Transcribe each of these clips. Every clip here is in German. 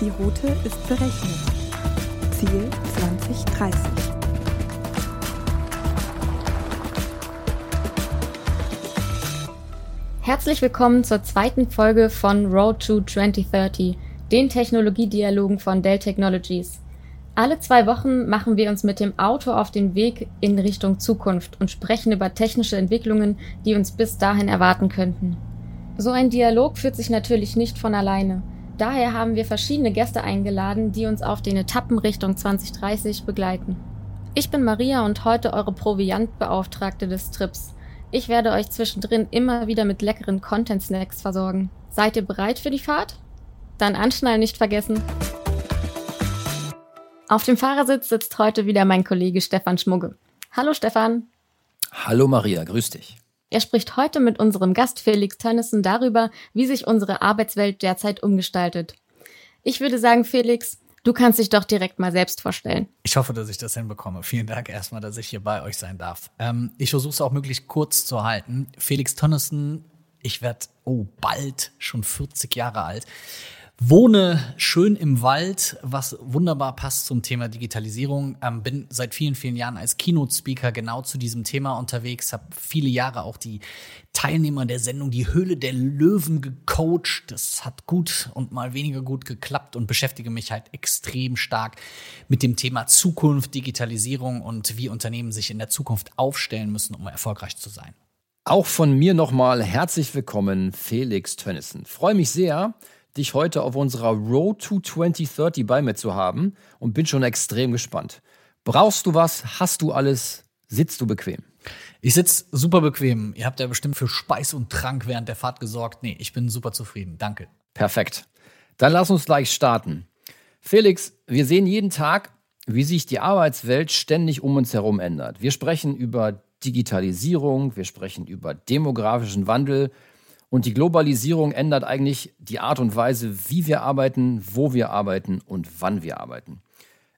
Die Route ist berechnet. Ziel 2030. Herzlich willkommen zur zweiten Folge von Road to 2030, den Technologiedialogen von Dell Technologies. Alle zwei Wochen machen wir uns mit dem Auto auf den Weg in Richtung Zukunft und sprechen über technische Entwicklungen, die uns bis dahin erwarten könnten. So ein Dialog führt sich natürlich nicht von alleine. Daher haben wir verschiedene Gäste eingeladen, die uns auf den Etappen Richtung 2030 begleiten. Ich bin Maria und heute eure Proviantbeauftragte des Trips. Ich werde euch zwischendrin immer wieder mit leckeren Content-Snacks versorgen. Seid ihr bereit für die Fahrt? Dann anschnallen nicht vergessen. Auf dem Fahrersitz sitzt heute wieder mein Kollege Stefan Schmugge. Hallo Stefan. Hallo Maria, grüß dich. Er spricht heute mit unserem Gast Felix Tönnissen darüber, wie sich unsere Arbeitswelt derzeit umgestaltet. Ich würde sagen, Felix, du kannst dich doch direkt mal selbst vorstellen. Ich hoffe, dass ich das hinbekomme. Vielen Dank erstmal, dass ich hier bei euch sein darf. Ähm, ich versuche es auch möglichst kurz zu halten. Felix Tönnissen, ich werde, oh, bald schon 40 Jahre alt. Wohne schön im Wald, was wunderbar passt zum Thema Digitalisierung. Ähm, bin seit vielen, vielen Jahren als Keynote-Speaker genau zu diesem Thema unterwegs. Habe viele Jahre auch die Teilnehmer der Sendung Die Höhle der Löwen gecoacht. Das hat gut und mal weniger gut geklappt und beschäftige mich halt extrem stark mit dem Thema Zukunft, Digitalisierung und wie Unternehmen sich in der Zukunft aufstellen müssen, um erfolgreich zu sein. Auch von mir nochmal herzlich willkommen, Felix Tönnissen. Freue mich sehr, dich heute auf unserer Road to 2030 bei mir zu haben und bin schon extrem gespannt. Brauchst du was? Hast du alles? Sitzt du bequem? Ich sitze super bequem. Ihr habt ja bestimmt für Speis und Trank während der Fahrt gesorgt. Nee, ich bin super zufrieden. Danke. Perfekt. Dann lass uns gleich starten. Felix, wir sehen jeden Tag, wie sich die Arbeitswelt ständig um uns herum ändert. Wir sprechen über Digitalisierung, wir sprechen über demografischen Wandel, und die Globalisierung ändert eigentlich die Art und Weise, wie wir arbeiten, wo wir arbeiten und wann wir arbeiten.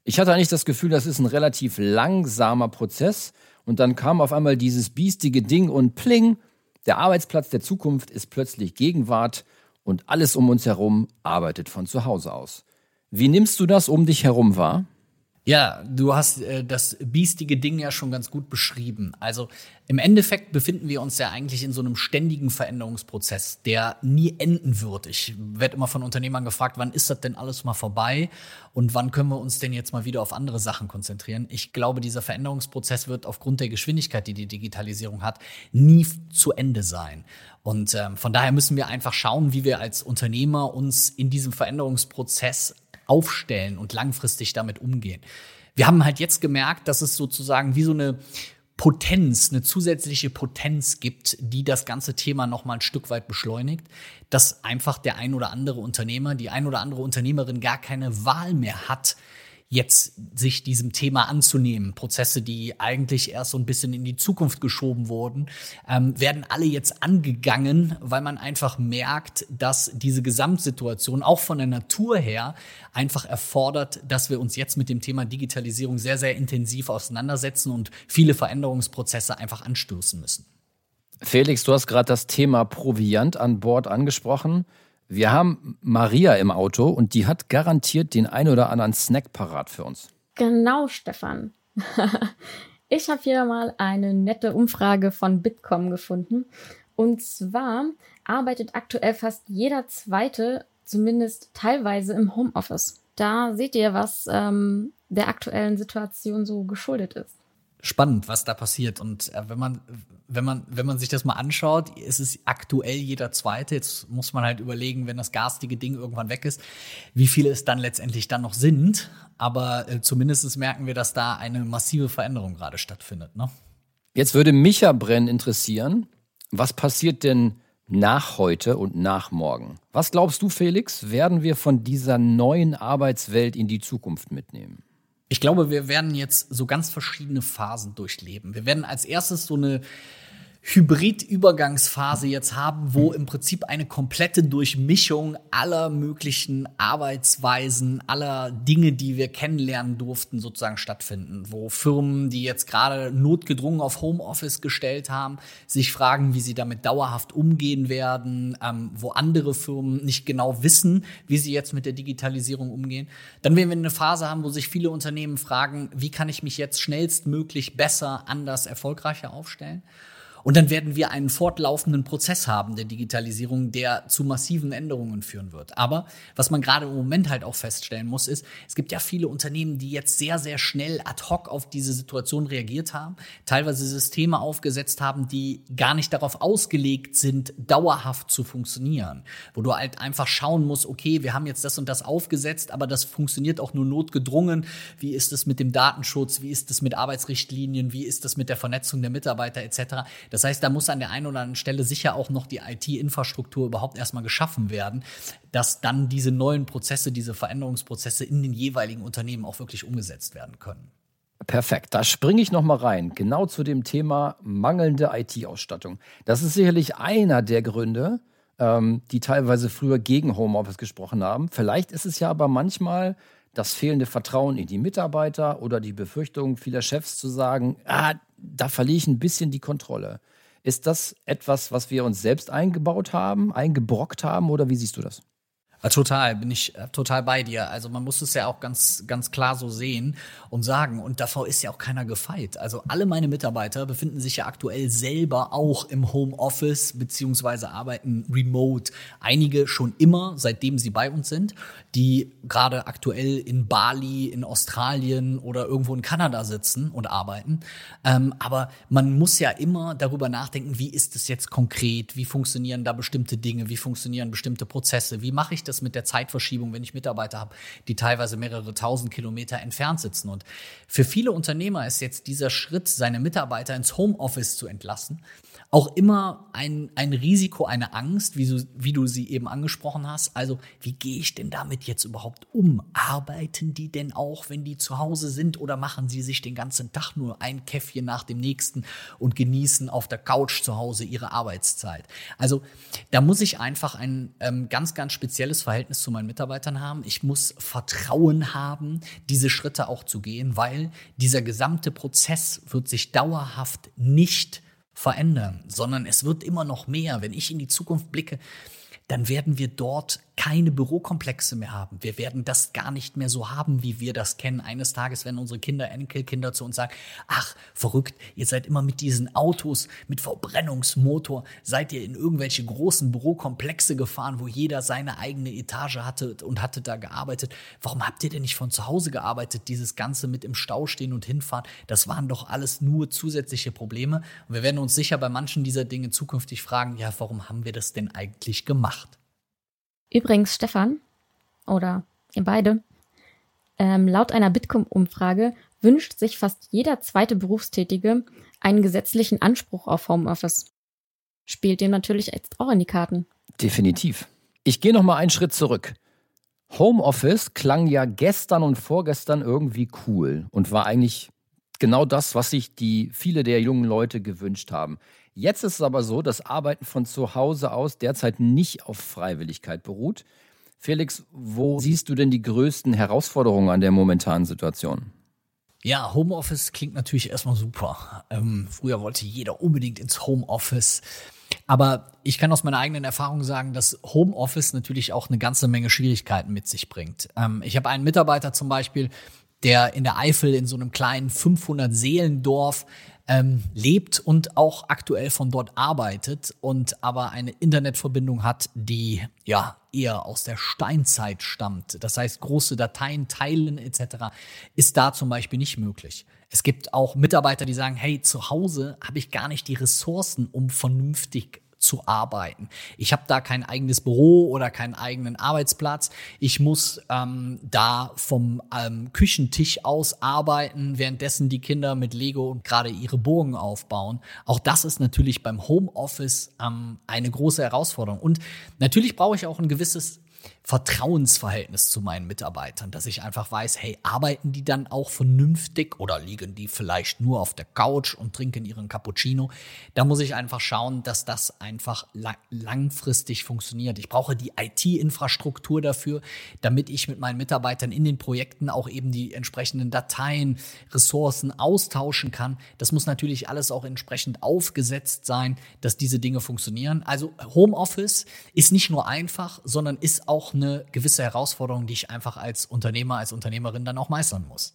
Ich hatte eigentlich das Gefühl, das ist ein relativ langsamer Prozess. Und dann kam auf einmal dieses biestige Ding und pling, der Arbeitsplatz der Zukunft ist plötzlich Gegenwart und alles um uns herum arbeitet von zu Hause aus. Wie nimmst du das um dich herum wahr? Ja, du hast äh, das biestige Ding ja schon ganz gut beschrieben. Also im Endeffekt befinden wir uns ja eigentlich in so einem ständigen Veränderungsprozess, der nie enden wird. Ich werde immer von Unternehmern gefragt, wann ist das denn alles mal vorbei und wann können wir uns denn jetzt mal wieder auf andere Sachen konzentrieren? Ich glaube, dieser Veränderungsprozess wird aufgrund der Geschwindigkeit, die die Digitalisierung hat, nie zu Ende sein. Und ähm, von daher müssen wir einfach schauen, wie wir als Unternehmer uns in diesem Veränderungsprozess aufstellen und langfristig damit umgehen. Wir haben halt jetzt gemerkt, dass es sozusagen wie so eine Potenz, eine zusätzliche Potenz gibt, die das ganze Thema noch mal ein Stück weit beschleunigt, dass einfach der ein oder andere Unternehmer, die ein oder andere Unternehmerin gar keine Wahl mehr hat, jetzt sich diesem Thema anzunehmen. Prozesse, die eigentlich erst so ein bisschen in die Zukunft geschoben wurden, ähm, werden alle jetzt angegangen, weil man einfach merkt, dass diese Gesamtsituation auch von der Natur her einfach erfordert, dass wir uns jetzt mit dem Thema Digitalisierung sehr, sehr intensiv auseinandersetzen und viele Veränderungsprozesse einfach anstoßen müssen. Felix, du hast gerade das Thema Proviant an Bord angesprochen. Wir haben Maria im Auto und die hat garantiert den ein oder anderen Snack parat für uns. Genau, Stefan. ich habe hier mal eine nette Umfrage von Bitkom gefunden. Und zwar arbeitet aktuell fast jeder Zweite zumindest teilweise im Homeoffice. Da seht ihr, was ähm, der aktuellen Situation so geschuldet ist spannend, was da passiert. Und äh, wenn man, wenn man, wenn man sich das mal anschaut, ist es aktuell jeder Zweite. Jetzt muss man halt überlegen, wenn das garstige Ding irgendwann weg ist, wie viele es dann letztendlich dann noch sind. Aber äh, zumindest merken wir, dass da eine massive Veränderung gerade stattfindet. Ne? Jetzt würde mich ja brennen interessieren, was passiert denn nach heute und nach morgen? Was glaubst du, Felix, werden wir von dieser neuen Arbeitswelt in die Zukunft mitnehmen? Ich glaube, wir werden jetzt so ganz verschiedene Phasen durchleben. Wir werden als erstes so eine Hybrid-Übergangsphase jetzt haben, wo im Prinzip eine komplette Durchmischung aller möglichen Arbeitsweisen, aller Dinge, die wir kennenlernen durften, sozusagen stattfinden. Wo Firmen, die jetzt gerade notgedrungen auf Homeoffice gestellt haben, sich fragen, wie sie damit dauerhaft umgehen werden, ähm, wo andere Firmen nicht genau wissen, wie sie jetzt mit der Digitalisierung umgehen. Dann werden wir eine Phase haben, wo sich viele Unternehmen fragen, wie kann ich mich jetzt schnellstmöglich besser, anders, erfolgreicher aufstellen? Und dann werden wir einen fortlaufenden Prozess haben der Digitalisierung, der zu massiven Änderungen führen wird. Aber was man gerade im Moment halt auch feststellen muss, ist, es gibt ja viele Unternehmen, die jetzt sehr, sehr schnell ad hoc auf diese Situation reagiert haben, teilweise Systeme aufgesetzt haben, die gar nicht darauf ausgelegt sind, dauerhaft zu funktionieren. Wo du halt einfach schauen musst, okay, wir haben jetzt das und das aufgesetzt, aber das funktioniert auch nur notgedrungen. Wie ist es mit dem Datenschutz? Wie ist es mit Arbeitsrichtlinien? Wie ist es mit der Vernetzung der Mitarbeiter etc.? Das heißt, da muss an der einen oder anderen Stelle sicher auch noch die IT-Infrastruktur überhaupt erstmal geschaffen werden, dass dann diese neuen Prozesse, diese Veränderungsprozesse in den jeweiligen Unternehmen auch wirklich umgesetzt werden können. Perfekt, da springe ich nochmal rein, genau zu dem Thema mangelnde IT-Ausstattung. Das ist sicherlich einer der Gründe, ähm, die teilweise früher gegen Homeoffice gesprochen haben. Vielleicht ist es ja aber manchmal das fehlende Vertrauen in die Mitarbeiter oder die Befürchtung vieler Chefs zu sagen, ah, da verliere ich ein bisschen die Kontrolle. Ist das etwas, was wir uns selbst eingebaut haben, eingebrockt haben oder wie siehst du das? Total, bin ich äh, total bei dir. Also man muss es ja auch ganz, ganz klar so sehen und sagen. Und davor ist ja auch keiner gefeit. Also alle meine Mitarbeiter befinden sich ja aktuell selber auch im Homeoffice beziehungsweise arbeiten remote. Einige schon immer, seitdem sie bei uns sind, die gerade aktuell in Bali, in Australien oder irgendwo in Kanada sitzen und arbeiten. Ähm, aber man muss ja immer darüber nachdenken, wie ist es jetzt konkret? Wie funktionieren da bestimmte Dinge? Wie funktionieren bestimmte Prozesse? Wie mache ich das? Das mit der Zeitverschiebung, wenn ich Mitarbeiter habe, die teilweise mehrere tausend Kilometer entfernt sitzen. Und für viele Unternehmer ist jetzt dieser Schritt, seine Mitarbeiter ins Homeoffice zu entlassen, auch immer ein, ein Risiko, eine Angst, wie du, wie du sie eben angesprochen hast. Also, wie gehe ich denn damit jetzt überhaupt um? Arbeiten die denn auch, wenn die zu Hause sind oder machen sie sich den ganzen Tag nur ein Käffchen nach dem nächsten und genießen auf der Couch zu Hause ihre Arbeitszeit? Also, da muss ich einfach ein ähm, ganz, ganz spezielles Verhältnis zu meinen Mitarbeitern haben. Ich muss Vertrauen haben, diese Schritte auch zu gehen, weil dieser gesamte Prozess wird sich dauerhaft nicht verändern, sondern es wird immer noch mehr. Wenn ich in die Zukunft blicke, dann werden wir dort keine Bürokomplexe mehr haben. Wir werden das gar nicht mehr so haben, wie wir das kennen. Eines Tages werden unsere Kinder, Enkelkinder zu uns sagen, ach, verrückt, ihr seid immer mit diesen Autos, mit Verbrennungsmotor, seid ihr in irgendwelche großen Bürokomplexe gefahren, wo jeder seine eigene Etage hatte und hatte da gearbeitet. Warum habt ihr denn nicht von zu Hause gearbeitet? Dieses Ganze mit im Stau stehen und hinfahren, das waren doch alles nur zusätzliche Probleme. Und wir werden uns sicher bei manchen dieser Dinge zukünftig fragen, ja, warum haben wir das denn eigentlich gemacht? Übrigens, Stefan, oder ihr beide, ähm, laut einer Bitkom-Umfrage wünscht sich fast jeder zweite Berufstätige einen gesetzlichen Anspruch auf Homeoffice. Spielt dem natürlich jetzt auch in die Karten. Definitiv. Ich gehe noch mal einen Schritt zurück. Homeoffice klang ja gestern und vorgestern irgendwie cool und war eigentlich genau das, was sich die viele der jungen Leute gewünscht haben. Jetzt ist es aber so, dass Arbeiten von zu Hause aus derzeit nicht auf Freiwilligkeit beruht. Felix, wo siehst du denn die größten Herausforderungen an der momentanen Situation? Ja, Homeoffice klingt natürlich erstmal super. Ähm, früher wollte jeder unbedingt ins Homeoffice. Aber ich kann aus meiner eigenen Erfahrung sagen, dass Homeoffice natürlich auch eine ganze Menge Schwierigkeiten mit sich bringt. Ähm, ich habe einen Mitarbeiter zum Beispiel, der in der Eifel in so einem kleinen 500 Seelendorf ähm, lebt und auch aktuell von dort arbeitet und aber eine Internetverbindung hat, die ja eher aus der Steinzeit stammt. Das heißt, große Dateien teilen etc. ist da zum Beispiel nicht möglich. Es gibt auch Mitarbeiter, die sagen, hey, zu Hause habe ich gar nicht die Ressourcen, um vernünftig zu arbeiten. Ich habe da kein eigenes Büro oder keinen eigenen Arbeitsplatz. Ich muss ähm, da vom ähm, Küchentisch aus arbeiten, währenddessen die Kinder mit Lego und gerade ihre Burgen aufbauen. Auch das ist natürlich beim Homeoffice ähm, eine große Herausforderung. Und natürlich brauche ich auch ein gewisses Vertrauensverhältnis zu meinen Mitarbeitern, dass ich einfach weiß, hey, arbeiten die dann auch vernünftig oder liegen die vielleicht nur auf der Couch und trinken ihren Cappuccino? Da muss ich einfach schauen, dass das einfach langfristig funktioniert. Ich brauche die IT-Infrastruktur dafür, damit ich mit meinen Mitarbeitern in den Projekten auch eben die entsprechenden Dateien, Ressourcen austauschen kann. Das muss natürlich alles auch entsprechend aufgesetzt sein, dass diese Dinge funktionieren. Also Homeoffice ist nicht nur einfach, sondern ist auch eine gewisse Herausforderung, die ich einfach als Unternehmer, als Unternehmerin dann auch meistern muss.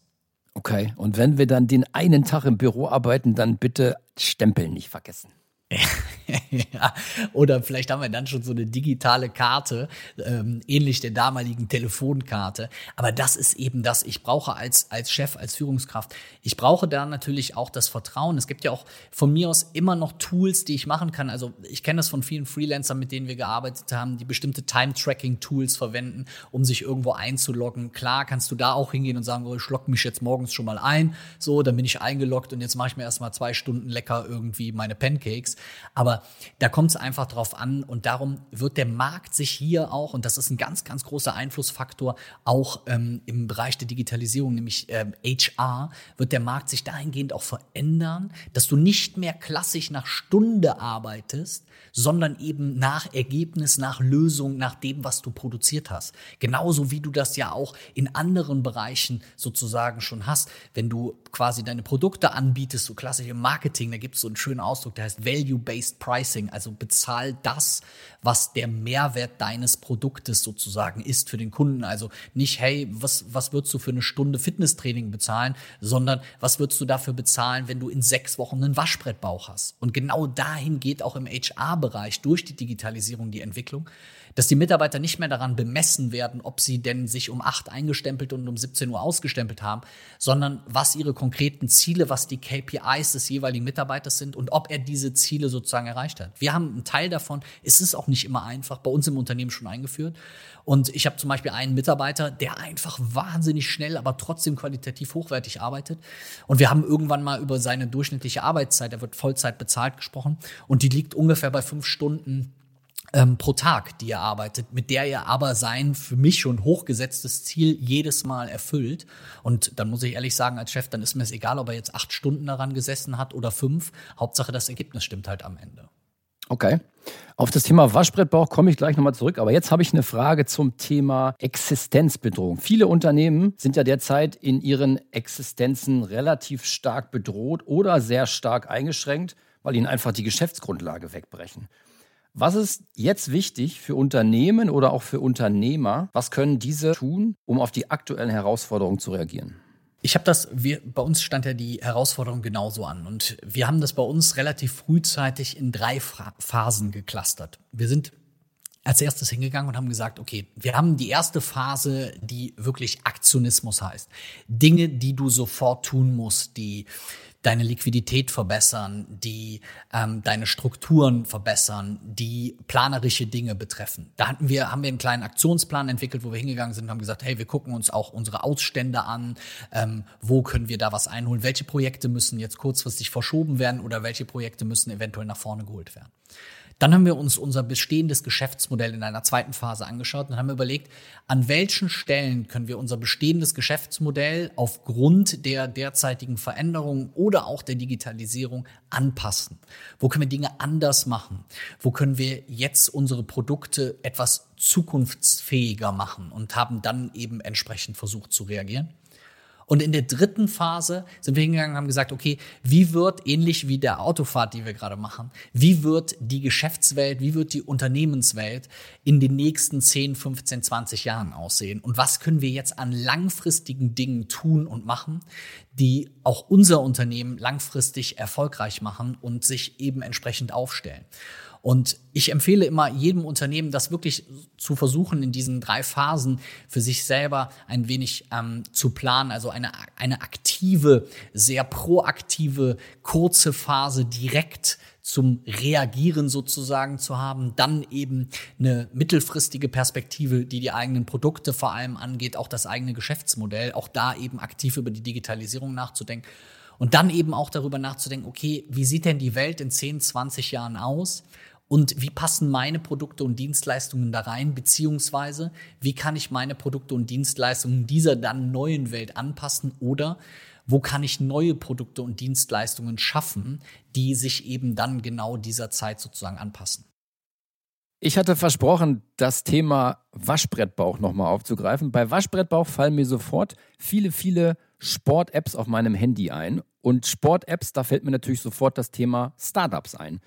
Okay, und wenn wir dann den einen Tag im Büro arbeiten, dann bitte Stempeln nicht vergessen. oder vielleicht haben wir dann schon so eine digitale Karte, ähm, ähnlich der damaligen Telefonkarte. Aber das ist eben das, ich brauche als, als Chef, als Führungskraft, ich brauche da natürlich auch das Vertrauen. Es gibt ja auch von mir aus immer noch Tools, die ich machen kann. Also ich kenne das von vielen Freelancern, mit denen wir gearbeitet haben, die bestimmte Time-Tracking-Tools verwenden, um sich irgendwo einzuloggen. Klar kannst du da auch hingehen und sagen, oh, ich logge mich jetzt morgens schon mal ein. So, dann bin ich eingeloggt und jetzt mache ich mir erstmal zwei Stunden lecker irgendwie meine Pancakes. Aber da kommt es einfach drauf an und darum wird der Markt sich hier auch, und das ist ein ganz, ganz großer Einflussfaktor, auch ähm, im Bereich der Digitalisierung, nämlich ähm, HR, wird der Markt sich dahingehend auch verändern, dass du nicht mehr klassisch nach Stunde arbeitest, sondern eben nach Ergebnis, nach Lösung, nach dem, was du produziert hast. Genauso wie du das ja auch in anderen Bereichen sozusagen schon hast. Wenn du quasi deine Produkte anbietest, so klassisch im Marketing, da gibt es so einen schönen Ausdruck, der heißt Value-Based Pricing, also bezahl das, was der Mehrwert deines Produktes sozusagen ist für den Kunden. Also nicht, hey, was, was würdest du für eine Stunde Fitnesstraining bezahlen, sondern was würdest du dafür bezahlen, wenn du in sechs Wochen einen Waschbrettbauch hast. Und genau dahin geht auch im HR Bereich durch die Digitalisierung die Entwicklung, dass die Mitarbeiter nicht mehr daran bemessen werden, ob sie denn sich um acht eingestempelt und um 17 Uhr ausgestempelt haben, sondern was ihre konkreten Ziele, was die KPIs des jeweiligen Mitarbeiters sind und ob er diese Ziele sozusagen erreicht hat. Wir haben einen Teil davon, es ist auch nicht immer einfach, bei uns im Unternehmen schon eingeführt. Und ich habe zum Beispiel einen Mitarbeiter, der einfach wahnsinnig schnell, aber trotzdem qualitativ hochwertig arbeitet. Und wir haben irgendwann mal über seine durchschnittliche Arbeitszeit, er wird Vollzeit bezahlt gesprochen, und die liegt ungefähr bei fünf Stunden ähm, pro Tag, die er arbeitet, mit der er aber sein für mich schon hochgesetztes Ziel jedes Mal erfüllt. Und dann muss ich ehrlich sagen, als Chef, dann ist mir es egal, ob er jetzt acht Stunden daran gesessen hat oder fünf. Hauptsache, das Ergebnis stimmt halt am Ende. Okay. Auf das Thema Waschbrettbauch komme ich gleich nochmal zurück. Aber jetzt habe ich eine Frage zum Thema Existenzbedrohung. Viele Unternehmen sind ja derzeit in ihren Existenzen relativ stark bedroht oder sehr stark eingeschränkt, weil ihnen einfach die Geschäftsgrundlage wegbrechen. Was ist jetzt wichtig für Unternehmen oder auch für Unternehmer? Was können diese tun, um auf die aktuellen Herausforderungen zu reagieren? Ich habe das, wir, bei uns stand ja die Herausforderung genauso an und wir haben das bei uns relativ frühzeitig in drei Phasen geklustert. Wir sind als erstes hingegangen und haben gesagt, okay, wir haben die erste Phase, die wirklich Aktionismus heißt. Dinge, die du sofort tun musst, die deine Liquidität verbessern, die ähm, deine Strukturen verbessern, die planerische Dinge betreffen. Da hatten wir, haben wir einen kleinen Aktionsplan entwickelt, wo wir hingegangen sind und haben gesagt, hey, wir gucken uns auch unsere Ausstände an, ähm, wo können wir da was einholen, welche Projekte müssen jetzt kurzfristig verschoben werden oder welche Projekte müssen eventuell nach vorne geholt werden. Dann haben wir uns unser bestehendes Geschäftsmodell in einer zweiten Phase angeschaut und haben überlegt, an welchen Stellen können wir unser bestehendes Geschäftsmodell aufgrund der derzeitigen Veränderungen oder auch der Digitalisierung anpassen? Wo können wir Dinge anders machen? Wo können wir jetzt unsere Produkte etwas zukunftsfähiger machen und haben dann eben entsprechend versucht zu reagieren? Und in der dritten Phase sind wir hingegangen und haben gesagt, okay, wie wird, ähnlich wie der Autofahrt, die wir gerade machen, wie wird die Geschäftswelt, wie wird die Unternehmenswelt in den nächsten 10, 15, 20 Jahren aussehen? Und was können wir jetzt an langfristigen Dingen tun und machen, die auch unser Unternehmen langfristig erfolgreich machen und sich eben entsprechend aufstellen? Und ich empfehle immer jedem Unternehmen, das wirklich zu versuchen, in diesen drei Phasen für sich selber ein wenig ähm, zu planen. Also eine, eine aktive, sehr proaktive, kurze Phase direkt zum Reagieren sozusagen zu haben, dann eben eine mittelfristige Perspektive, die die eigenen Produkte vor allem angeht, auch das eigene Geschäftsmodell, auch da eben aktiv über die Digitalisierung nachzudenken und dann eben auch darüber nachzudenken, okay, wie sieht denn die Welt in 10, 20 Jahren aus? Und wie passen meine Produkte und Dienstleistungen da rein, beziehungsweise wie kann ich meine Produkte und Dienstleistungen dieser dann neuen Welt anpassen oder wo kann ich neue Produkte und Dienstleistungen schaffen, die sich eben dann genau dieser Zeit sozusagen anpassen. Ich hatte versprochen, das Thema Waschbrettbauch nochmal aufzugreifen. Bei Waschbrettbauch fallen mir sofort viele, viele Sport-Apps auf meinem Handy ein. Und Sport-Apps, da fällt mir natürlich sofort das Thema Startups ein.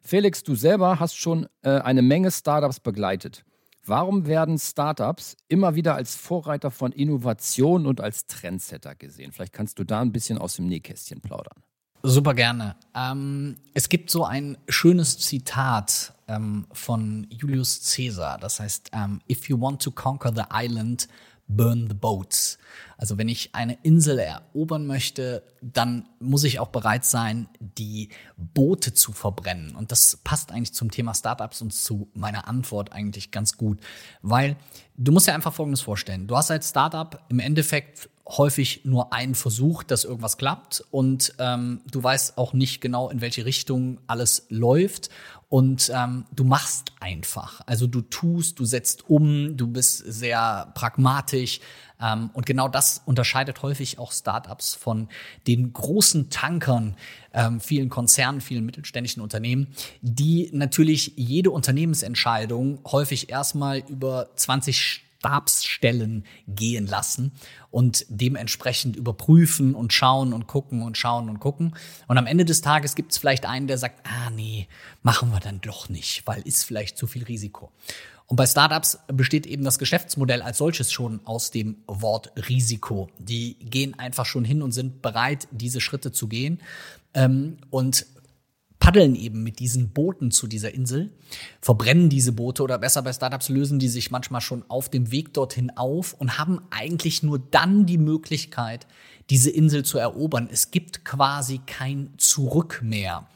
Felix, du selber hast schon äh, eine Menge Startups begleitet. Warum werden Startups immer wieder als Vorreiter von Innovation und als Trendsetter gesehen? Vielleicht kannst du da ein bisschen aus dem Nähkästchen plaudern. Super gerne. Ähm, es gibt so ein schönes Zitat ähm, von Julius Caesar. Das heißt, ähm, if you want to conquer the island, burn the boats. Also wenn ich eine Insel erobern möchte, dann muss ich auch bereit sein, die Boote zu verbrennen. Und das passt eigentlich zum Thema Startups und zu meiner Antwort eigentlich ganz gut. Weil du musst dir einfach Folgendes vorstellen. Du hast als Startup im Endeffekt häufig nur einen Versuch, dass irgendwas klappt und ähm, du weißt auch nicht genau, in welche Richtung alles läuft und ähm, du machst einfach. Also du tust, du setzt um, du bist sehr pragmatisch. Ähm, und genau das unterscheidet häufig auch Startups von den großen Tankern, ähm, vielen Konzernen, vielen mittelständischen Unternehmen, die natürlich jede Unternehmensentscheidung häufig erstmal über 20 Stabsstellen gehen lassen und dementsprechend überprüfen und schauen und gucken und schauen und gucken. Und am Ende des Tages gibt es vielleicht einen, der sagt, ah nee, machen wir dann doch nicht, weil ist vielleicht zu viel Risiko. Und bei Startups besteht eben das Geschäftsmodell als solches schon aus dem Wort Risiko. Die gehen einfach schon hin und sind bereit, diese Schritte zu gehen. Ähm, und paddeln eben mit diesen Booten zu dieser Insel, verbrennen diese Boote oder besser bei Startups lösen die sich manchmal schon auf dem Weg dorthin auf und haben eigentlich nur dann die Möglichkeit, diese Insel zu erobern. Es gibt quasi kein Zurück mehr.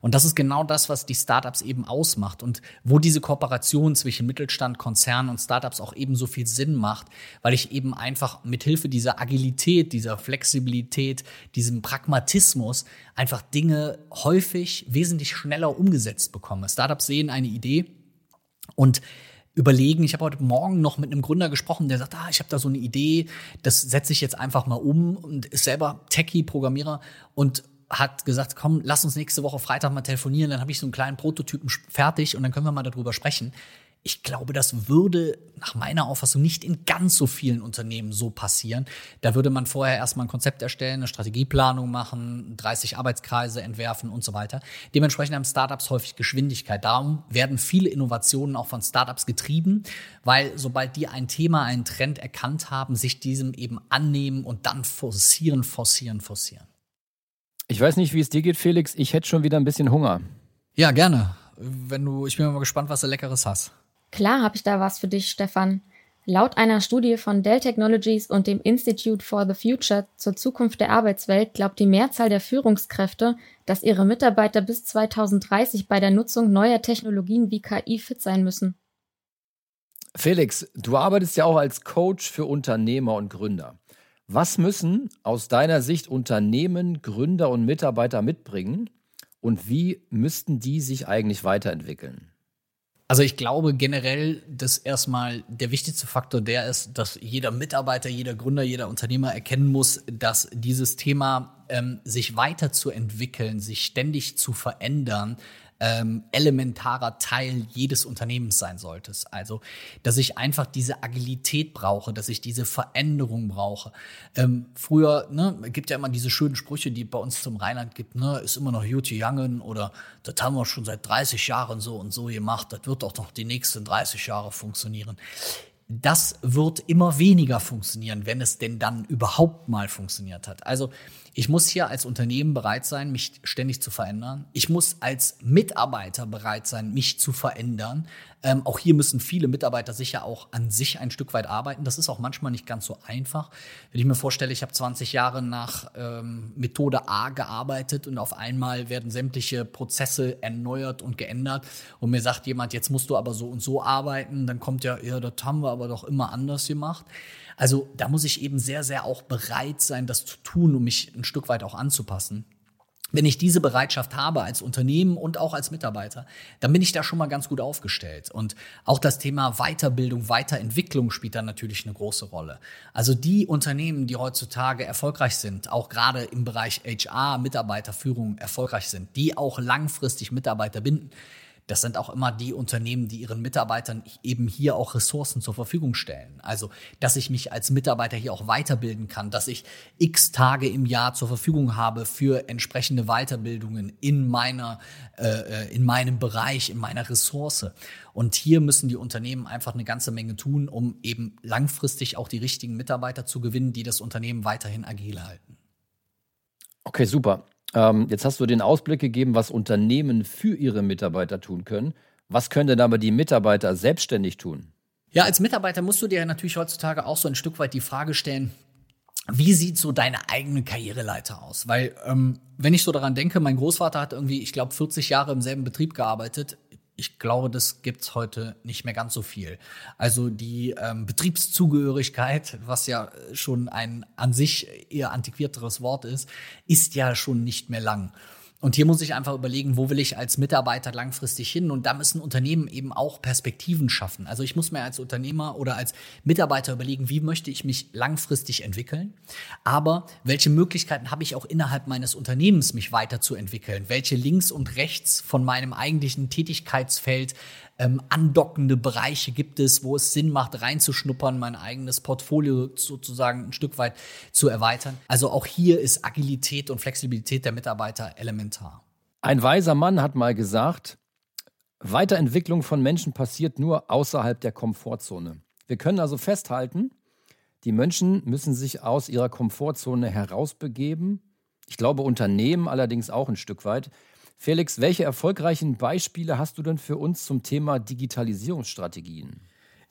Und das ist genau das, was die Startups eben ausmacht und wo diese Kooperation zwischen Mittelstand, Konzernen und Startups auch eben so viel Sinn macht, weil ich eben einfach mithilfe dieser Agilität, dieser Flexibilität, diesem Pragmatismus einfach Dinge häufig wesentlich schneller umgesetzt bekomme. Startups sehen eine Idee und überlegen. Ich habe heute Morgen noch mit einem Gründer gesprochen, der sagt, ah, ich habe da so eine Idee, das setze ich jetzt einfach mal um und ist selber Techie, Programmierer und hat gesagt, komm, lass uns nächste Woche Freitag mal telefonieren, dann habe ich so einen kleinen Prototypen fertig und dann können wir mal darüber sprechen. Ich glaube, das würde nach meiner Auffassung nicht in ganz so vielen Unternehmen so passieren. Da würde man vorher erstmal ein Konzept erstellen, eine Strategieplanung machen, 30 Arbeitskreise entwerfen und so weiter. Dementsprechend haben Startups häufig Geschwindigkeit. Darum werden viele Innovationen auch von Startups getrieben, weil sobald die ein Thema, einen Trend erkannt haben, sich diesem eben annehmen und dann forcieren, forcieren, forcieren. Ich weiß nicht, wie es dir geht, Felix. Ich hätte schon wieder ein bisschen Hunger. Ja, gerne. Wenn du, ich bin mal gespannt, was du Leckeres hast. Klar habe ich da was für dich, Stefan. Laut einer Studie von Dell Technologies und dem Institute for the Future zur Zukunft der Arbeitswelt glaubt die Mehrzahl der Führungskräfte, dass ihre Mitarbeiter bis 2030 bei der Nutzung neuer Technologien wie KI fit sein müssen. Felix, du arbeitest ja auch als Coach für Unternehmer und Gründer. Was müssen aus deiner Sicht Unternehmen, Gründer und Mitarbeiter mitbringen und wie müssten die sich eigentlich weiterentwickeln? Also ich glaube generell, dass erstmal der wichtigste Faktor der ist, dass jeder Mitarbeiter, jeder Gründer, jeder Unternehmer erkennen muss, dass dieses Thema ähm, sich weiterzuentwickeln, sich ständig zu verändern, ähm, elementarer Teil jedes Unternehmens sein sollte. Also, dass ich einfach diese Agilität brauche, dass ich diese Veränderung brauche. Ähm, früher, ne, gibt ja immer diese schönen Sprüche, die bei uns zum Rheinland gibt, ne, ist immer noch Jute Youngen oder das haben wir schon seit 30 Jahren so und so gemacht, das wird auch noch die nächsten 30 Jahre funktionieren das wird immer weniger funktionieren, wenn es denn dann überhaupt mal funktioniert hat. Also ich muss hier als Unternehmen bereit sein, mich ständig zu verändern. Ich muss als Mitarbeiter bereit sein, mich zu verändern. Ähm, auch hier müssen viele Mitarbeiter sicher auch an sich ein Stück weit arbeiten. Das ist auch manchmal nicht ganz so einfach. Wenn ich mir vorstelle, ich habe 20 Jahre nach ähm, Methode A gearbeitet und auf einmal werden sämtliche Prozesse erneuert und geändert und mir sagt jemand, jetzt musst du aber so und so arbeiten, dann kommt ja, ja, das haben wir aber doch immer anders gemacht. Also da muss ich eben sehr, sehr auch bereit sein, das zu tun, um mich ein Stück weit auch anzupassen. wenn ich diese Bereitschaft habe als Unternehmen und auch als Mitarbeiter, dann bin ich da schon mal ganz gut aufgestellt. Und auch das Thema Weiterbildung, Weiterentwicklung spielt da natürlich eine große Rolle. Also die Unternehmen, die heutzutage erfolgreich sind, auch gerade im Bereich HR, Mitarbeiterführung erfolgreich sind, die auch langfristig Mitarbeiter binden, das sind auch immer die Unternehmen, die ihren Mitarbeitern eben hier auch Ressourcen zur Verfügung stellen. Also, dass ich mich als Mitarbeiter hier auch weiterbilden kann, dass ich x Tage im Jahr zur Verfügung habe für entsprechende Weiterbildungen in meiner, äh, äh, in meinem Bereich, in meiner Ressource. Und hier müssen die Unternehmen einfach eine ganze Menge tun, um eben langfristig auch die richtigen Mitarbeiter zu gewinnen, die das Unternehmen weiterhin agil halten. Okay, super. Ähm, jetzt hast du den Ausblick gegeben, was Unternehmen für ihre Mitarbeiter tun können. Was können denn aber die Mitarbeiter selbstständig tun? Ja, als Mitarbeiter musst du dir natürlich heutzutage auch so ein Stück weit die Frage stellen, wie sieht so deine eigene Karriereleiter aus? Weil, ähm, wenn ich so daran denke, mein Großvater hat irgendwie, ich glaube, 40 Jahre im selben Betrieb gearbeitet ich glaube, das gibt's heute nicht mehr ganz so viel. Also die ähm, Betriebszugehörigkeit, was ja schon ein an sich eher antiquierteres Wort ist, ist ja schon nicht mehr lang. Und hier muss ich einfach überlegen, wo will ich als Mitarbeiter langfristig hin? Und da müssen Unternehmen eben auch Perspektiven schaffen. Also ich muss mir als Unternehmer oder als Mitarbeiter überlegen, wie möchte ich mich langfristig entwickeln? Aber welche Möglichkeiten habe ich auch innerhalb meines Unternehmens, mich weiterzuentwickeln? Welche links und rechts von meinem eigentlichen Tätigkeitsfeld ähm, andockende Bereiche gibt es, wo es Sinn macht, reinzuschnuppern, mein eigenes Portfolio sozusagen ein Stück weit zu erweitern. Also auch hier ist Agilität und Flexibilität der Mitarbeiter elementar. Ein weiser Mann hat mal gesagt, Weiterentwicklung von Menschen passiert nur außerhalb der Komfortzone. Wir können also festhalten, die Menschen müssen sich aus ihrer Komfortzone herausbegeben. Ich glaube, Unternehmen allerdings auch ein Stück weit. Felix, welche erfolgreichen Beispiele hast du denn für uns zum Thema Digitalisierungsstrategien?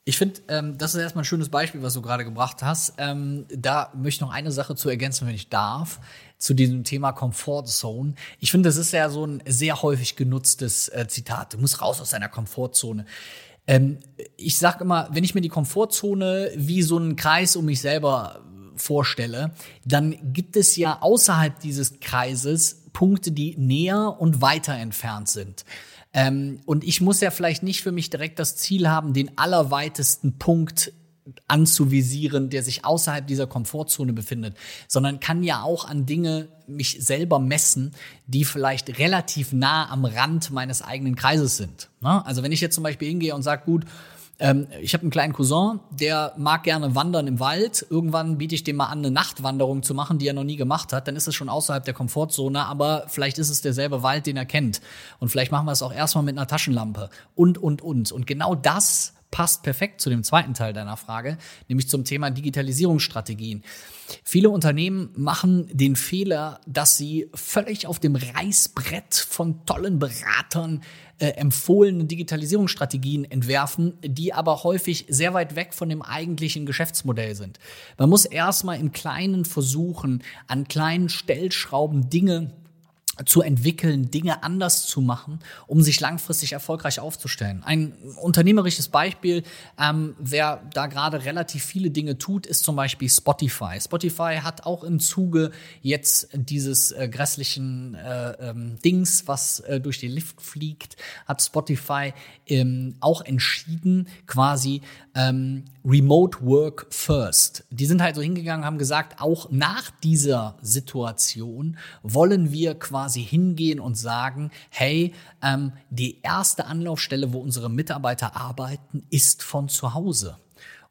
Ich finde, ähm, das ist erstmal ein schönes Beispiel, was du gerade gebracht hast. Ähm, da möchte ich noch eine Sache zu ergänzen, wenn ich darf, zu diesem Thema Comfort Zone. Ich finde, das ist ja so ein sehr häufig genutztes äh, Zitat. Du musst raus aus deiner Komfortzone. Ähm, ich sage immer, wenn ich mir die Komfortzone wie so einen Kreis um mich selber vorstelle, dann gibt es ja außerhalb dieses Kreises Punkte, die näher und weiter entfernt sind. Ähm, und ich muss ja vielleicht nicht für mich direkt das Ziel haben, den allerweitesten Punkt anzuvisieren, der sich außerhalb dieser Komfortzone befindet, sondern kann ja auch an Dinge mich selber messen, die vielleicht relativ nah am Rand meines eigenen Kreises sind. Ne? Also wenn ich jetzt zum Beispiel hingehe und sage, gut, ähm, ich habe einen kleinen Cousin, der mag gerne wandern im Wald. Irgendwann biete ich dem mal an, eine Nachtwanderung zu machen, die er noch nie gemacht hat. Dann ist es schon außerhalb der Komfortzone, aber vielleicht ist es derselbe Wald, den er kennt. Und vielleicht machen wir es auch erstmal mit einer Taschenlampe. Und, und, und. Und genau das passt perfekt zu dem zweiten Teil deiner Frage, nämlich zum Thema Digitalisierungsstrategien. Viele Unternehmen machen den Fehler, dass sie völlig auf dem Reißbrett von tollen Beratern äh, empfohlene Digitalisierungsstrategien entwerfen, die aber häufig sehr weit weg von dem eigentlichen Geschäftsmodell sind. Man muss erstmal im Kleinen versuchen, an kleinen Stellschrauben Dinge zu entwickeln, Dinge anders zu machen, um sich langfristig erfolgreich aufzustellen. Ein unternehmerisches Beispiel, ähm, wer da gerade relativ viele Dinge tut, ist zum Beispiel Spotify. Spotify hat auch im Zuge jetzt dieses äh, grässlichen äh, ähm, Dings, was äh, durch den Lift fliegt, hat Spotify ähm, auch entschieden, quasi ähm, Remote Work First. Die sind halt so hingegangen, haben gesagt, auch nach dieser Situation wollen wir quasi hingehen und sagen, hey, ähm, die erste Anlaufstelle, wo unsere Mitarbeiter arbeiten, ist von zu Hause.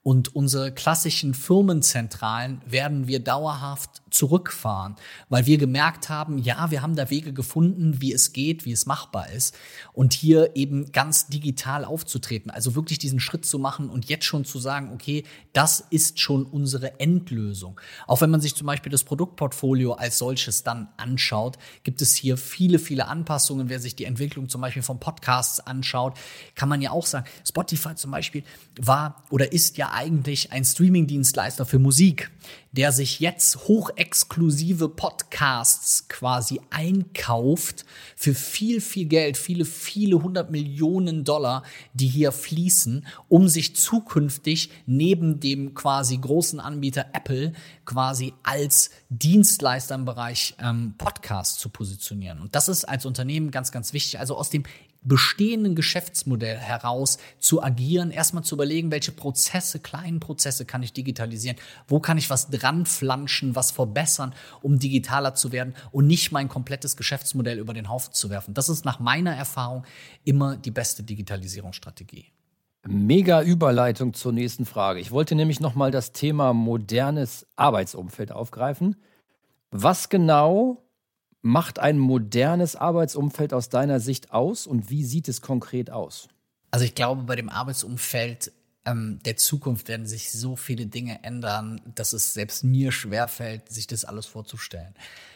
Und unsere klassischen Firmenzentralen werden wir dauerhaft zurückfahren, weil wir gemerkt haben, ja, wir haben da Wege gefunden, wie es geht, wie es machbar ist und hier eben ganz digital aufzutreten, also wirklich diesen Schritt zu machen und jetzt schon zu sagen, okay, das ist schon unsere Endlösung. Auch wenn man sich zum Beispiel das Produktportfolio als solches dann anschaut, gibt es hier viele, viele Anpassungen. Wer sich die Entwicklung zum Beispiel von Podcasts anschaut, kann man ja auch sagen, Spotify zum Beispiel war oder ist ja eigentlich ein Streaming-Dienstleister für Musik, der sich jetzt hochexklusive Podcasts quasi einkauft für viel, viel Geld, viele, viele hundert Millionen Dollar, die hier fließen, um sich zukünftig neben dem quasi großen Anbieter Apple quasi als Dienstleister im Bereich ähm, Podcast zu positionieren. Und das ist als Unternehmen ganz, ganz wichtig. Also aus dem bestehenden Geschäftsmodell heraus zu agieren, erstmal zu überlegen, welche Prozesse, kleinen Prozesse kann ich digitalisieren, wo kann ich was dran flanschen, was verbessern, um digitaler zu werden und nicht mein komplettes Geschäftsmodell über den Haufen zu werfen. Das ist nach meiner Erfahrung immer die beste Digitalisierungsstrategie. Mega Überleitung zur nächsten Frage. Ich wollte nämlich nochmal das Thema modernes Arbeitsumfeld aufgreifen. Was genau macht ein modernes Arbeitsumfeld aus deiner Sicht aus und wie sieht es konkret aus? Also ich glaube, bei dem Arbeitsumfeld ähm, der Zukunft werden sich so viele Dinge ändern, dass es selbst mir schwerfällt, sich das alles vorzustellen.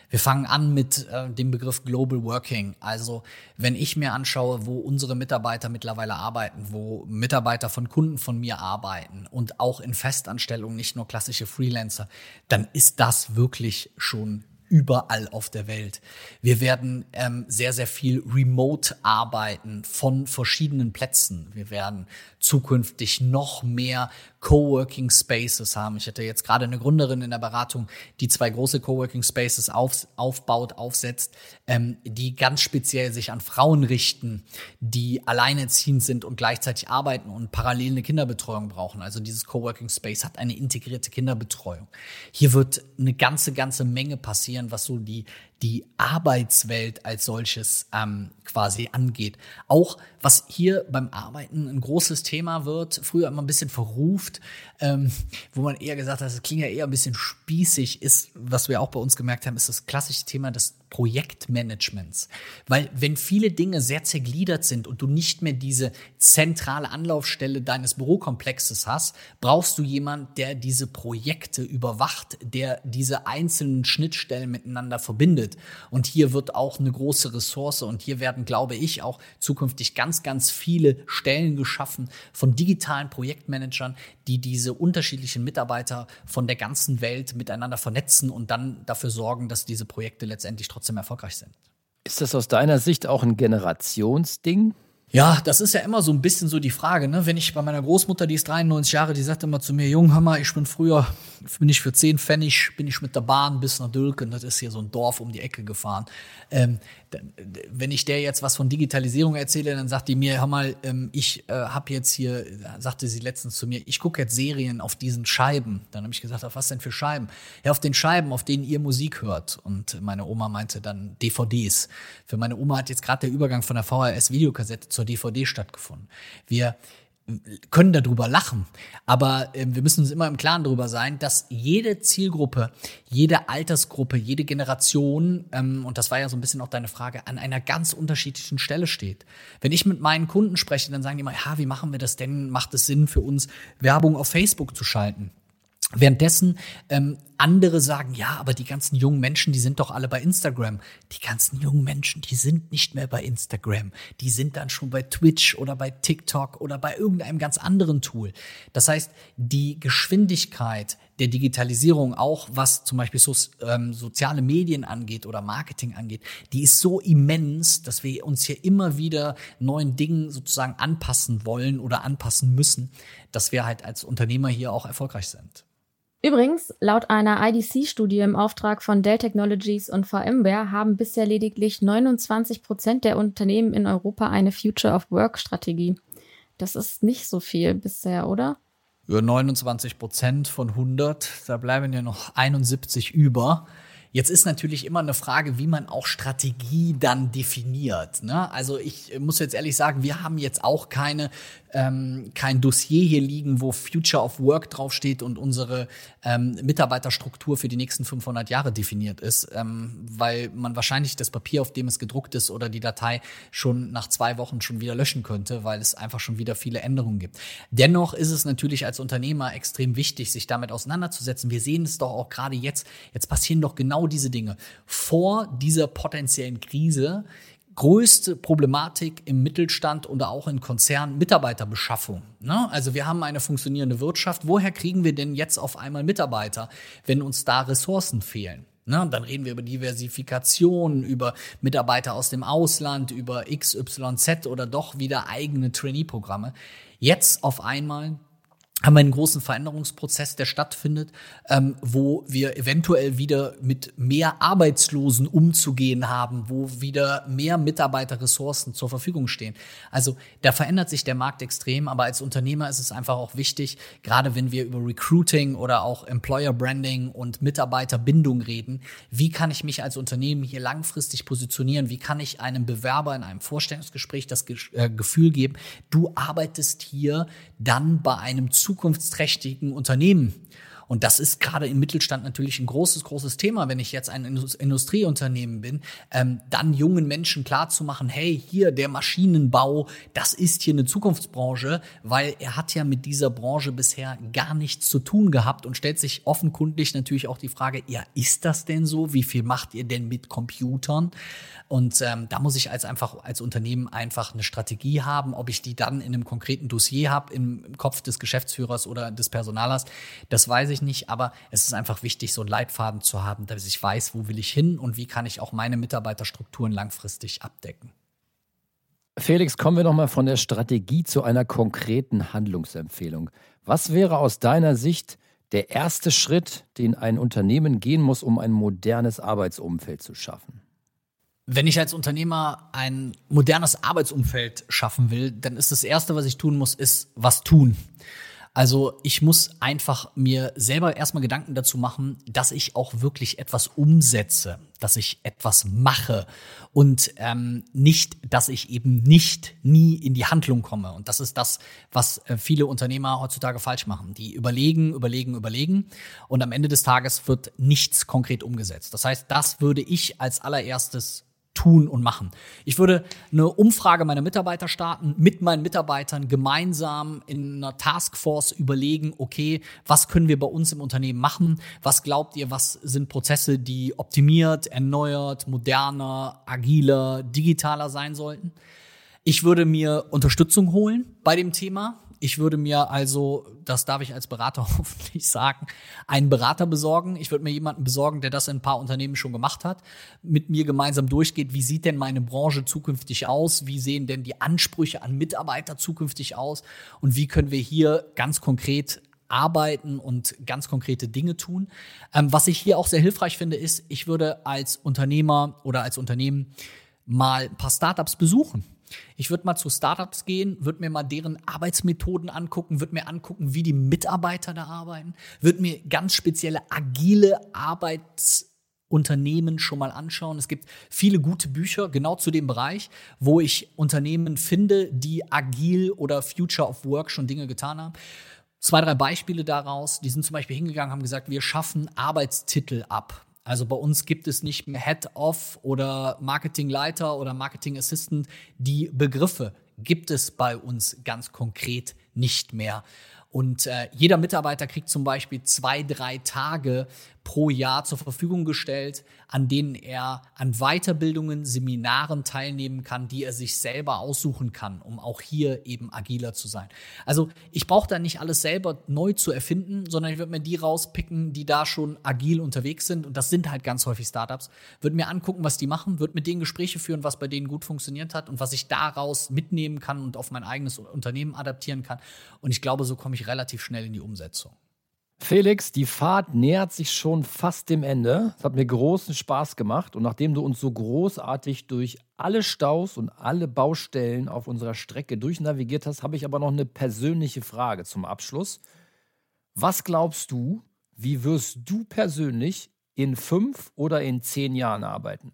Wir fangen an mit äh, dem Begriff Global Working. Also wenn ich mir anschaue, wo unsere Mitarbeiter mittlerweile arbeiten, wo Mitarbeiter von Kunden von mir arbeiten und auch in Festanstellungen, nicht nur klassische Freelancer, dann ist das wirklich schon überall auf der Welt. Wir werden ähm, sehr, sehr viel remote arbeiten von verschiedenen Plätzen. Wir werden zukünftig noch mehr Coworking Spaces haben. Ich hatte jetzt gerade eine Gründerin in der Beratung, die zwei große Coworking Spaces auf, aufbaut, aufsetzt, ähm, die ganz speziell sich an Frauen richten, die alleinerziehend sind und gleichzeitig arbeiten und parallel eine Kinderbetreuung brauchen. Also dieses Coworking Space hat eine integrierte Kinderbetreuung. Hier wird eine ganze, ganze Menge passieren, was so die die Arbeitswelt als solches ähm, quasi angeht. Auch was hier beim Arbeiten ein großes Thema wird, früher immer ein bisschen verruft, ähm, wo man eher gesagt hat, das klingt ja eher ein bisschen spießig, ist, was wir auch bei uns gemerkt haben, ist das klassische Thema des Projektmanagements. Weil wenn viele Dinge sehr zergliedert sind und du nicht mehr diese zentrale Anlaufstelle deines Bürokomplexes hast, brauchst du jemand, der diese Projekte überwacht, der diese einzelnen Schnittstellen miteinander verbindet. Und hier wird auch eine große Ressource und hier werden, glaube ich, auch zukünftig ganz, ganz viele Stellen geschaffen von digitalen Projektmanagern, die diese unterschiedlichen Mitarbeiter von der ganzen Welt miteinander vernetzen und dann dafür sorgen, dass diese Projekte letztendlich trotzdem erfolgreich sind. Ist das aus deiner Sicht auch ein Generationsding? Ja, das ist ja immer so ein bisschen so die Frage, ne? Wenn ich bei meiner Großmutter, die ist 93 Jahre, die sagt immer zu mir, Jung, hör mal, ich bin früher, bin ich für 10 Pfennig, bin ich mit der Bahn bis nach Dülken, das ist hier so ein Dorf um die Ecke gefahren. Ähm, wenn ich der jetzt was von Digitalisierung erzähle, dann sagt die mir, hör mal, ähm, ich äh, habe jetzt hier, sagte sie letztens zu mir, ich gucke jetzt Serien auf diesen Scheiben. Dann habe ich gesagt, auf was denn für Scheiben? Ja, auf den Scheiben, auf denen ihr Musik hört. Und meine Oma meinte dann DVDs. Für meine Oma hat jetzt gerade der Übergang von der VHS-Videokassette zur DVD stattgefunden. Wir können darüber lachen, aber äh, wir müssen uns immer im Klaren darüber sein, dass jede Zielgruppe, jede Altersgruppe, jede Generation, ähm, und das war ja so ein bisschen auch deine Frage, an einer ganz unterschiedlichen Stelle steht. Wenn ich mit meinen Kunden spreche, dann sagen die immer, ja, wie machen wir das denn? Macht es Sinn für uns, Werbung auf Facebook zu schalten? Währenddessen ähm, andere sagen, ja, aber die ganzen jungen Menschen, die sind doch alle bei Instagram. Die ganzen jungen Menschen, die sind nicht mehr bei Instagram. Die sind dann schon bei Twitch oder bei TikTok oder bei irgendeinem ganz anderen Tool. Das heißt, die Geschwindigkeit der Digitalisierung, auch was zum Beispiel so, ähm, soziale Medien angeht oder Marketing angeht, die ist so immens, dass wir uns hier immer wieder neuen Dingen sozusagen anpassen wollen oder anpassen müssen, dass wir halt als Unternehmer hier auch erfolgreich sind. Übrigens, laut einer IDC-Studie im Auftrag von Dell Technologies und VMware haben bisher lediglich 29 Prozent der Unternehmen in Europa eine Future of Work-Strategie. Das ist nicht so viel bisher, oder? Über 29 Prozent von 100, da bleiben ja noch 71 über. Jetzt ist natürlich immer eine Frage, wie man auch Strategie dann definiert. Ne? Also ich muss jetzt ehrlich sagen, wir haben jetzt auch keine ähm, kein Dossier hier liegen, wo Future of Work draufsteht und unsere ähm, Mitarbeiterstruktur für die nächsten 500 Jahre definiert ist, ähm, weil man wahrscheinlich das Papier, auf dem es gedruckt ist oder die Datei schon nach zwei Wochen schon wieder löschen könnte, weil es einfach schon wieder viele Änderungen gibt. Dennoch ist es natürlich als Unternehmer extrem wichtig, sich damit auseinanderzusetzen. Wir sehen es doch auch gerade jetzt. Jetzt passieren doch genau diese Dinge. Vor dieser potenziellen Krise größte Problematik im Mittelstand oder auch in Konzernen Mitarbeiterbeschaffung. Ne? Also wir haben eine funktionierende Wirtschaft. Woher kriegen wir denn jetzt auf einmal Mitarbeiter, wenn uns da Ressourcen fehlen? Ne? Dann reden wir über Diversifikation, über Mitarbeiter aus dem Ausland, über XYZ oder doch wieder eigene Trainee-Programme. Jetzt auf einmal haben wir einen großen Veränderungsprozess, der stattfindet, ähm, wo wir eventuell wieder mit mehr Arbeitslosen umzugehen haben, wo wieder mehr Mitarbeiterressourcen zur Verfügung stehen. Also da verändert sich der Markt extrem, aber als Unternehmer ist es einfach auch wichtig, gerade wenn wir über Recruiting oder auch Employer Branding und Mitarbeiterbindung reden, wie kann ich mich als Unternehmen hier langfristig positionieren? Wie kann ich einem Bewerber in einem Vorstellungsgespräch das äh, Gefühl geben, du arbeitest hier dann bei einem Zug zukunftsträchtigen Unternehmen. Und das ist gerade im Mittelstand natürlich ein großes, großes Thema, wenn ich jetzt ein Industrieunternehmen bin, ähm, dann jungen Menschen klarzumachen, hey, hier der Maschinenbau, das ist hier eine Zukunftsbranche, weil er hat ja mit dieser Branche bisher gar nichts zu tun gehabt und stellt sich offenkundig natürlich auch die Frage, ja, ist das denn so? Wie viel macht ihr denn mit Computern? Und ähm, da muss ich als einfach als Unternehmen einfach eine Strategie haben, ob ich die dann in einem konkreten Dossier habe, im Kopf des Geschäftsführers oder des Personalers, das weiß ich nicht. Aber es ist einfach wichtig, so einen Leitfaden zu haben, dass ich weiß, wo will ich hin und wie kann ich auch meine Mitarbeiterstrukturen langfristig abdecken. Felix, kommen wir nochmal von der Strategie zu einer konkreten Handlungsempfehlung. Was wäre aus deiner Sicht der erste Schritt, den ein Unternehmen gehen muss, um ein modernes Arbeitsumfeld zu schaffen? Wenn ich als Unternehmer ein modernes Arbeitsumfeld schaffen will, dann ist das Erste, was ich tun muss, ist was tun. Also ich muss einfach mir selber erstmal Gedanken dazu machen, dass ich auch wirklich etwas umsetze, dass ich etwas mache und ähm, nicht, dass ich eben nicht nie in die Handlung komme. Und das ist das, was äh, viele Unternehmer heutzutage falsch machen. Die überlegen, überlegen, überlegen und am Ende des Tages wird nichts konkret umgesetzt. Das heißt, das würde ich als allererstes tun und machen. Ich würde eine Umfrage meiner Mitarbeiter starten, mit meinen Mitarbeitern gemeinsam in einer Taskforce überlegen, okay, was können wir bei uns im Unternehmen machen? Was glaubt ihr, was sind Prozesse, die optimiert, erneuert, moderner, agiler, digitaler sein sollten? Ich würde mir Unterstützung holen bei dem Thema. Ich würde mir also, das darf ich als Berater hoffentlich sagen, einen Berater besorgen. Ich würde mir jemanden besorgen, der das in ein paar Unternehmen schon gemacht hat, mit mir gemeinsam durchgeht, wie sieht denn meine Branche zukünftig aus, wie sehen denn die Ansprüche an Mitarbeiter zukünftig aus und wie können wir hier ganz konkret arbeiten und ganz konkrete Dinge tun. Ähm, was ich hier auch sehr hilfreich finde, ist, ich würde als Unternehmer oder als Unternehmen mal ein paar Startups besuchen. Ich würde mal zu Startups gehen, würde mir mal deren Arbeitsmethoden angucken, würde mir angucken, wie die Mitarbeiter da arbeiten, würde mir ganz spezielle agile Arbeitsunternehmen schon mal anschauen. Es gibt viele gute Bücher genau zu dem Bereich, wo ich Unternehmen finde, die agil oder Future of Work schon Dinge getan haben. Zwei, drei Beispiele daraus. Die sind zum Beispiel hingegangen, haben gesagt, wir schaffen Arbeitstitel ab. Also bei uns gibt es nicht mehr Head-Off oder Marketingleiter oder Marketing Assistant. Die Begriffe gibt es bei uns ganz konkret nicht mehr. Und äh, jeder Mitarbeiter kriegt zum Beispiel zwei, drei Tage pro Jahr zur Verfügung gestellt, an denen er an Weiterbildungen, Seminaren teilnehmen kann, die er sich selber aussuchen kann, um auch hier eben agiler zu sein. Also ich brauche da nicht alles selber neu zu erfinden, sondern ich würde mir die rauspicken, die da schon agil unterwegs sind. Und das sind halt ganz häufig Startups. Würde mir angucken, was die machen, würde mit denen Gespräche führen, was bei denen gut funktioniert hat und was ich daraus mitnehmen kann und auf mein eigenes Unternehmen adaptieren kann. Und ich glaube, so komme ich relativ schnell in die Umsetzung. Felix, die Fahrt nähert sich schon fast dem Ende. Es hat mir großen Spaß gemacht. Und nachdem du uns so großartig durch alle Staus und alle Baustellen auf unserer Strecke durchnavigiert hast, habe ich aber noch eine persönliche Frage zum Abschluss. Was glaubst du, wie wirst du persönlich in fünf oder in zehn Jahren arbeiten?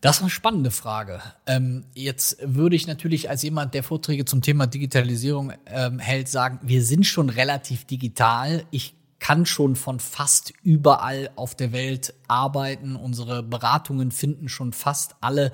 Das ist eine spannende Frage. Ähm, jetzt würde ich natürlich als jemand, der Vorträge zum Thema Digitalisierung ähm, hält, sagen, wir sind schon relativ digital. Ich kann schon von fast überall auf der Welt arbeiten. Unsere Beratungen finden schon fast alle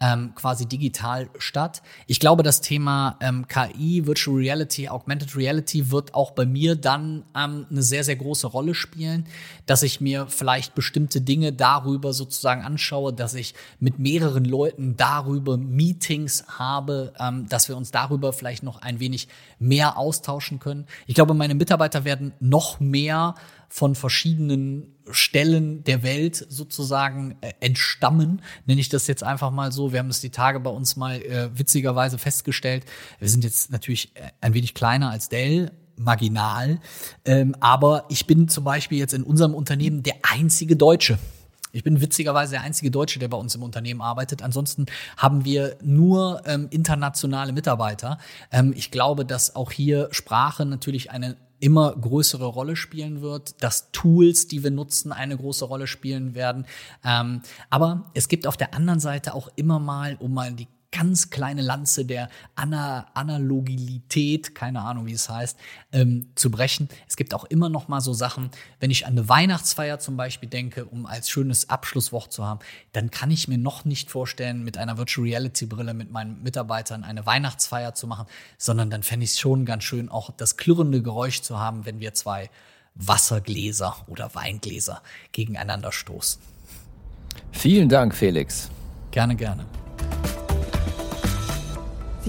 ähm, quasi digital statt. Ich glaube, das Thema ähm, KI, Virtual Reality, Augmented Reality wird auch bei mir dann ähm, eine sehr, sehr große Rolle spielen, dass ich mir vielleicht bestimmte Dinge darüber sozusagen anschaue, dass ich mit mehreren Leuten darüber Meetings habe, ähm, dass wir uns darüber vielleicht noch ein wenig mehr austauschen können. Ich glaube, meine Mitarbeiter werden noch mehr von verschiedenen Stellen der Welt sozusagen äh, entstammen, nenne ich das jetzt einfach mal so. Wir haben das die Tage bei uns mal äh, witzigerweise festgestellt. Wir sind jetzt natürlich äh, ein wenig kleiner als Dell, marginal, ähm, aber ich bin zum Beispiel jetzt in unserem Unternehmen der einzige Deutsche. Ich bin witzigerweise der einzige Deutsche, der bei uns im Unternehmen arbeitet. Ansonsten haben wir nur ähm, internationale Mitarbeiter. Ähm, ich glaube, dass auch hier Sprache natürlich eine immer größere Rolle spielen wird, dass Tools, die wir nutzen, eine große Rolle spielen werden. Ähm, aber es gibt auf der anderen Seite auch immer mal, um mal die ganz kleine Lanze der Ana Analogilität, keine Ahnung, wie es heißt, ähm, zu brechen. Es gibt auch immer noch mal so Sachen, wenn ich an eine Weihnachtsfeier zum Beispiel denke, um als schönes Abschlusswort zu haben, dann kann ich mir noch nicht vorstellen, mit einer Virtual Reality Brille mit meinen Mitarbeitern eine Weihnachtsfeier zu machen, sondern dann fände ich es schon ganz schön, auch das klirrende Geräusch zu haben, wenn wir zwei Wassergläser oder Weingläser gegeneinander stoßen. Vielen Dank, Felix. Gerne, gerne.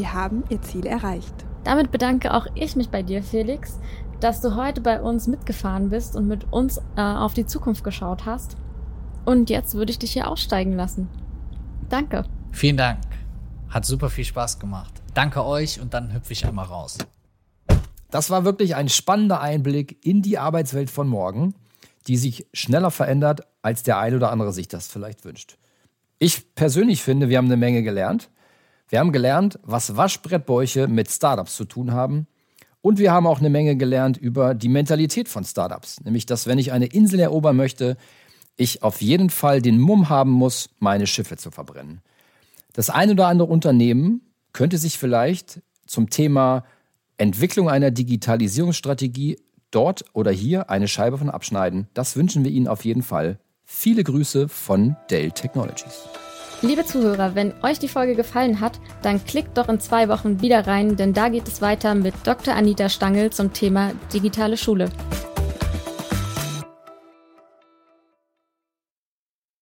Sie haben Ihr Ziel erreicht. Damit bedanke auch ich mich bei dir, Felix, dass du heute bei uns mitgefahren bist und mit uns äh, auf die Zukunft geschaut hast. Und jetzt würde ich dich hier aussteigen lassen. Danke. Vielen Dank. Hat super viel Spaß gemacht. Danke euch und dann hüpfe ich einmal raus. Das war wirklich ein spannender Einblick in die Arbeitswelt von morgen, die sich schneller verändert, als der ein oder andere sich das vielleicht wünscht. Ich persönlich finde, wir haben eine Menge gelernt. Wir haben gelernt, was Waschbrettbäuche mit Startups zu tun haben. Und wir haben auch eine Menge gelernt über die Mentalität von Startups. Nämlich, dass wenn ich eine Insel erobern möchte, ich auf jeden Fall den Mumm haben muss, meine Schiffe zu verbrennen. Das ein oder andere Unternehmen könnte sich vielleicht zum Thema Entwicklung einer Digitalisierungsstrategie dort oder hier eine Scheibe von abschneiden. Das wünschen wir Ihnen auf jeden Fall. Viele Grüße von Dell Technologies. Liebe Zuhörer, wenn euch die Folge gefallen hat, dann klickt doch in zwei Wochen wieder rein, denn da geht es weiter mit Dr. Anita Stangl zum Thema digitale Schule.